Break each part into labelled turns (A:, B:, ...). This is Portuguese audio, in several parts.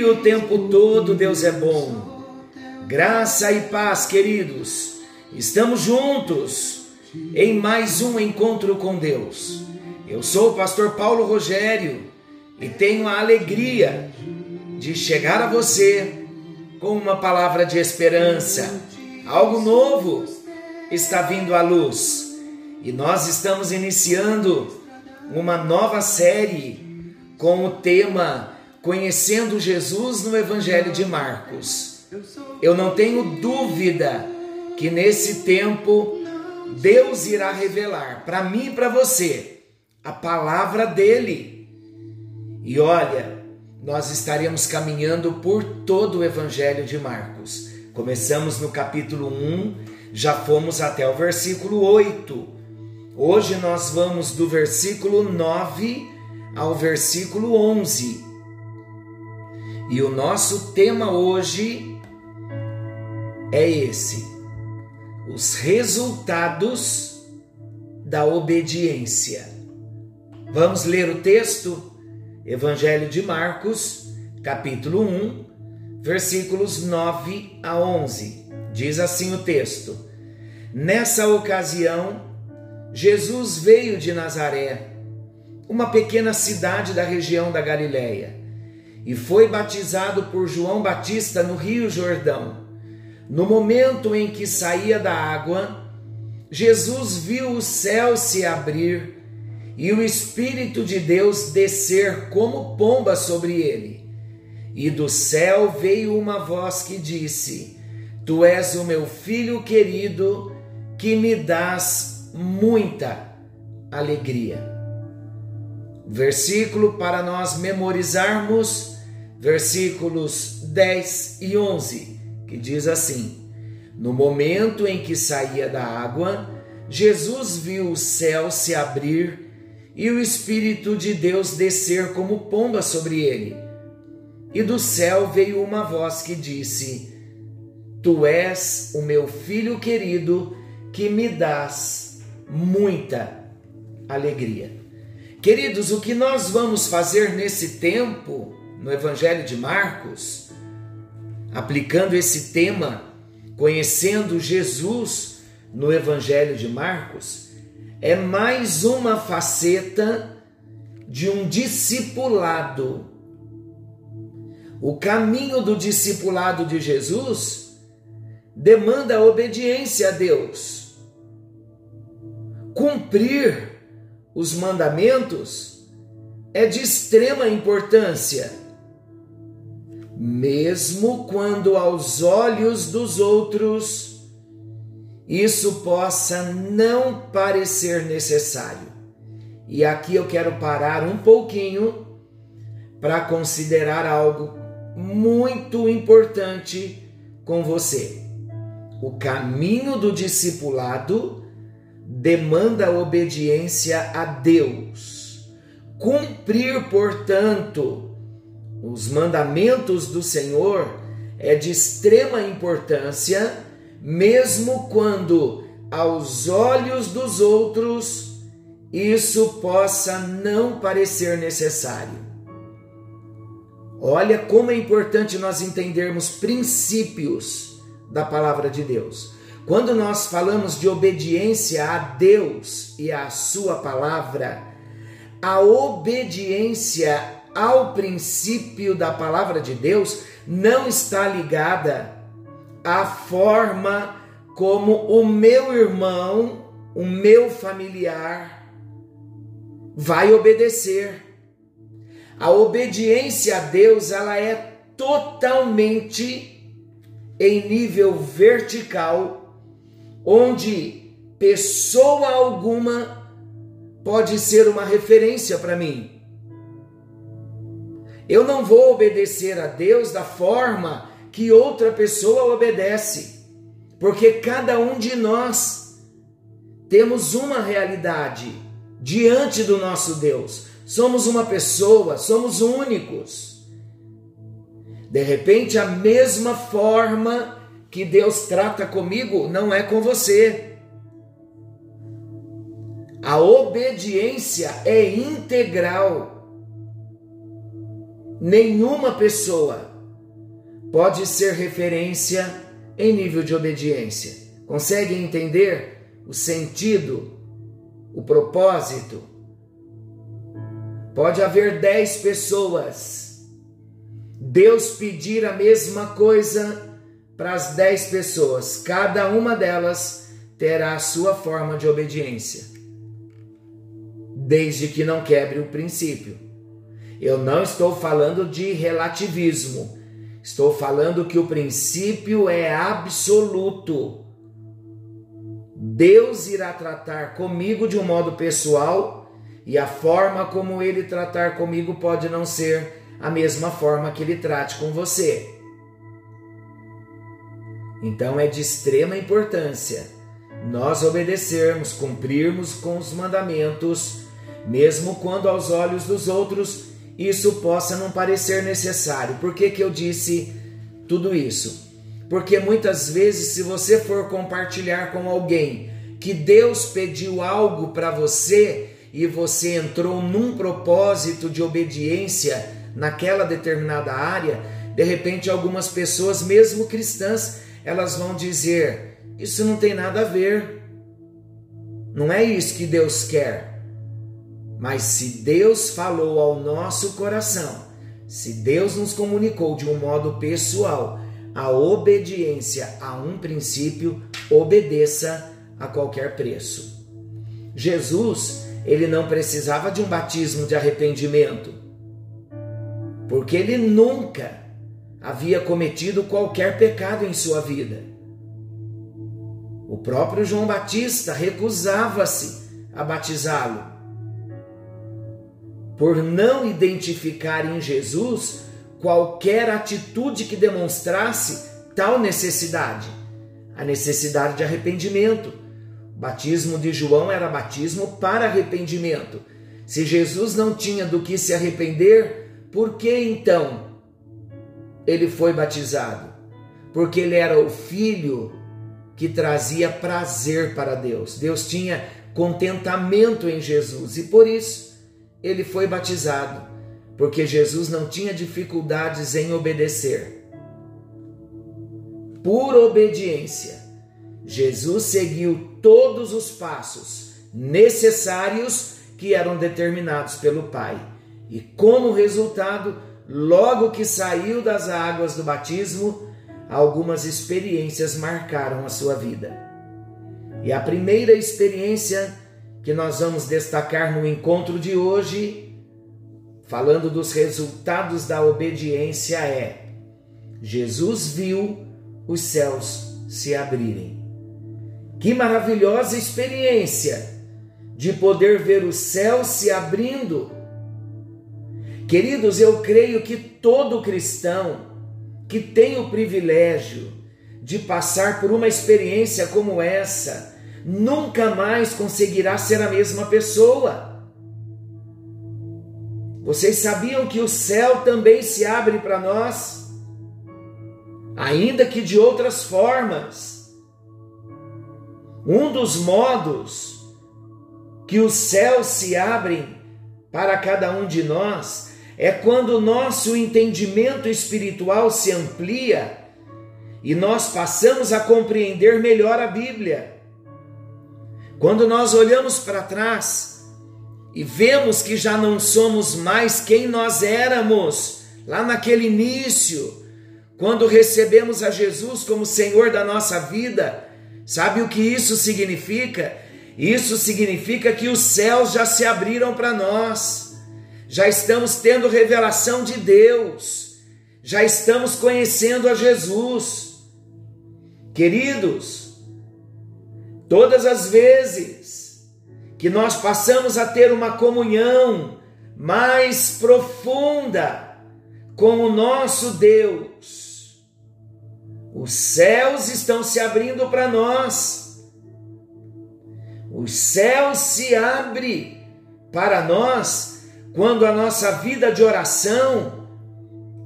A: e o tempo todo Deus é bom. Graça e paz, queridos. Estamos juntos em mais um encontro com Deus. Eu sou o pastor Paulo Rogério e tenho a alegria de chegar a você com uma palavra de esperança. Algo novo está vindo à luz e nós estamos iniciando uma nova série com o tema Conhecendo Jesus no Evangelho de Marcos. Eu não tenho dúvida que nesse tempo Deus irá revelar para mim e para você a palavra dele. E olha, nós estaremos caminhando por todo o Evangelho de Marcos. Começamos no capítulo 1, já fomos até o versículo 8. Hoje nós vamos do versículo 9 ao versículo 11. E o nosso tema hoje é esse: os resultados da obediência. Vamos ler o texto? Evangelho de Marcos, capítulo 1, versículos 9 a 11. Diz assim o texto: Nessa ocasião, Jesus veio de Nazaré, uma pequena cidade da região da Galiléia e foi batizado por João Batista no Rio Jordão. No momento em que saía da água, Jesus viu o céu se abrir e o Espírito de Deus descer como pomba sobre ele. E do céu veio uma voz que disse: Tu és o meu filho querido, que me dás muita alegria. Versículo para nós memorizarmos, versículos 10 e 11, que diz assim: No momento em que saía da água, Jesus viu o céu se abrir e o Espírito de Deus descer como pomba sobre ele. E do céu veio uma voz que disse: Tu és o meu filho querido, que me dás muita alegria. Queridos, o que nós vamos fazer nesse tempo, no Evangelho de Marcos, aplicando esse tema, conhecendo Jesus no Evangelho de Marcos, é mais uma faceta de um discipulado. O caminho do discipulado de Jesus demanda obediência a Deus. Cumprir os mandamentos é de extrema importância, mesmo quando aos olhos dos outros isso possa não parecer necessário. E aqui eu quero parar um pouquinho para considerar algo muito importante com você. O caminho do discipulado demanda obediência a Deus. Cumprir, portanto, os mandamentos do Senhor é de extrema importância, mesmo quando aos olhos dos outros isso possa não parecer necessário. Olha como é importante nós entendermos princípios da palavra de Deus. Quando nós falamos de obediência a Deus e à Sua palavra, a obediência ao princípio da palavra de Deus não está ligada à forma como o meu irmão, o meu familiar, vai obedecer. A obediência a Deus ela é totalmente em nível vertical onde pessoa alguma pode ser uma referência para mim. Eu não vou obedecer a Deus da forma que outra pessoa obedece, porque cada um de nós temos uma realidade diante do nosso Deus. Somos uma pessoa, somos únicos. De repente, a mesma forma que Deus trata comigo não é com você. A obediência é integral. Nenhuma pessoa pode ser referência em nível de obediência. Conseguem entender o sentido, o propósito? Pode haver dez pessoas, Deus pedir a mesma coisa para as dez pessoas, cada uma delas terá a sua forma de obediência, desde que não quebre o princípio. Eu não estou falando de relativismo, estou falando que o princípio é absoluto. Deus irá tratar comigo de um modo pessoal e a forma como ele tratar comigo pode não ser a mesma forma que ele trate com você. Então é de extrema importância nós obedecermos, cumprirmos com os mandamentos, mesmo quando aos olhos dos outros isso possa não parecer necessário. Por que, que eu disse tudo isso? Porque muitas vezes, se você for compartilhar com alguém que Deus pediu algo para você e você entrou num propósito de obediência naquela determinada área, de repente algumas pessoas, mesmo cristãs, elas vão dizer: Isso não tem nada a ver. Não é isso que Deus quer. Mas se Deus falou ao nosso coração, se Deus nos comunicou de um modo pessoal, a obediência a um princípio, obedeça a qualquer preço. Jesus, ele não precisava de um batismo de arrependimento, porque ele nunca havia cometido qualquer pecado em sua vida. O próprio João Batista recusava-se a batizá-lo, por não identificar em Jesus qualquer atitude que demonstrasse tal necessidade, a necessidade de arrependimento. O batismo de João era batismo para arrependimento. Se Jesus não tinha do que se arrepender, por que então ele foi batizado? Porque ele era o filho que trazia prazer para Deus. Deus tinha contentamento em Jesus e por isso ele foi batizado, porque Jesus não tinha dificuldades em obedecer. Por obediência, Jesus seguiu todos os passos necessários que eram determinados pelo Pai. E como resultado, Logo que saiu das águas do batismo, algumas experiências marcaram a sua vida. E a primeira experiência que nós vamos destacar no encontro de hoje, falando dos resultados da obediência, é: Jesus viu os céus se abrirem. Que maravilhosa experiência de poder ver os céus se abrindo Queridos, eu creio que todo cristão que tem o privilégio de passar por uma experiência como essa, nunca mais conseguirá ser a mesma pessoa. Vocês sabiam que o céu também se abre para nós? Ainda que de outras formas. Um dos modos que os céus se abrem para cada um de nós é quando o nosso entendimento espiritual se amplia e nós passamos a compreender melhor a Bíblia. Quando nós olhamos para trás e vemos que já não somos mais quem nós éramos lá naquele início, quando recebemos a Jesus como Senhor da nossa vida, sabe o que isso significa? Isso significa que os céus já se abriram para nós já estamos tendo revelação de Deus, já estamos conhecendo a Jesus. Queridos, todas as vezes que nós passamos a ter uma comunhão mais profunda com o nosso Deus. Os céus estão se abrindo para nós. Os céus se abrem para nós quando a nossa vida de oração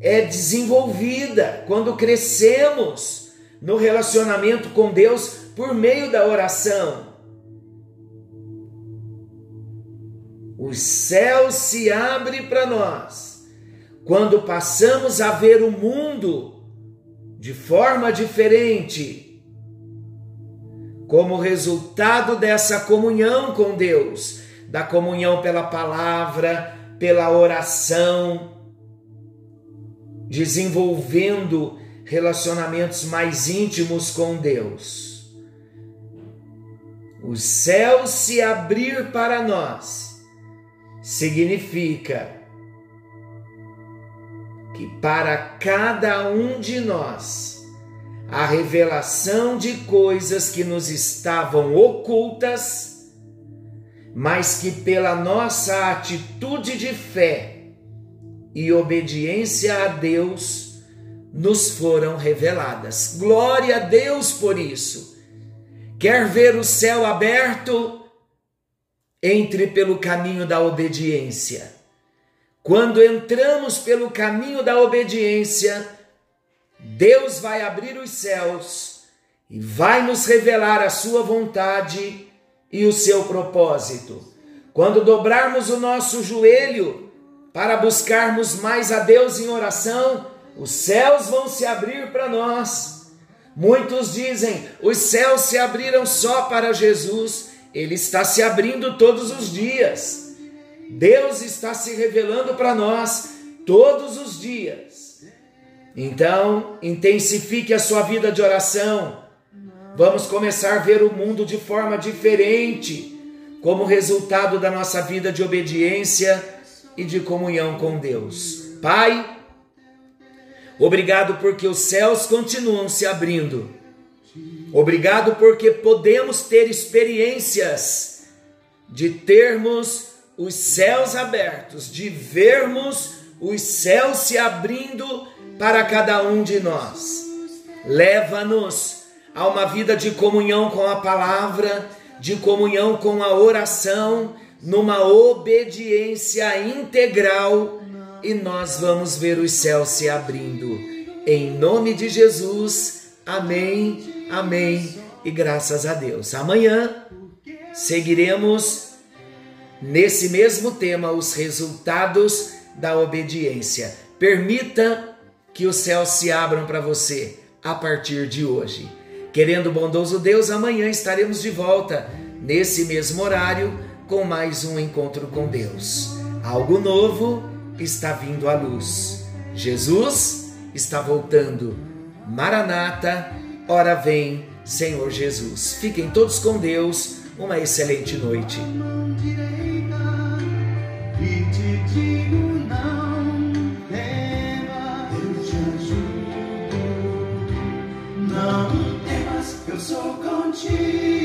A: é desenvolvida, quando crescemos no relacionamento com Deus por meio da oração. Os céus se abrem para nós quando passamos a ver o mundo de forma diferente, como resultado dessa comunhão com Deus, da comunhão pela palavra, pela oração, desenvolvendo relacionamentos mais íntimos com Deus. Os céus se abrir para nós significa que para cada um de nós a revelação de coisas que nos estavam ocultas, mas que pela nossa atitude de fé e obediência a Deus nos foram reveladas. Glória a Deus por isso. Quer ver o céu aberto? entre pelo caminho da obediência. Quando entramos pelo caminho da obediência, Deus vai abrir os céus e vai nos revelar a sua vontade e o seu propósito. Quando dobrarmos o nosso joelho para buscarmos mais a Deus em oração, os céus vão se abrir para nós. Muitos dizem: os céus se abriram só para Jesus ele está se abrindo todos os dias. Deus está se revelando para nós todos os dias. Então, intensifique a sua vida de oração. Vamos começar a ver o mundo de forma diferente, como resultado da nossa vida de obediência e de comunhão com Deus. Pai, obrigado porque os céus continuam se abrindo Obrigado porque podemos ter experiências de termos os céus abertos, de vermos os céus se abrindo para cada um de nós. Leva-nos a uma vida de comunhão com a palavra, de comunhão com a oração, numa obediência integral e nós vamos ver os céus se abrindo. Em nome de Jesus, amém Amém e graças a Deus. Amanhã seguiremos nesse mesmo tema os resultados da obediência. Permita que os céus se abram para você a partir de hoje. Querendo o bondoso Deus, amanhã estaremos de volta, nesse mesmo horário, com mais um encontro com Deus. Algo novo está vindo à luz. Jesus está voltando. Maranata, ora vem, Senhor Jesus. Fiquem todos com Deus. Uma excelente noite.
B: Não. 去。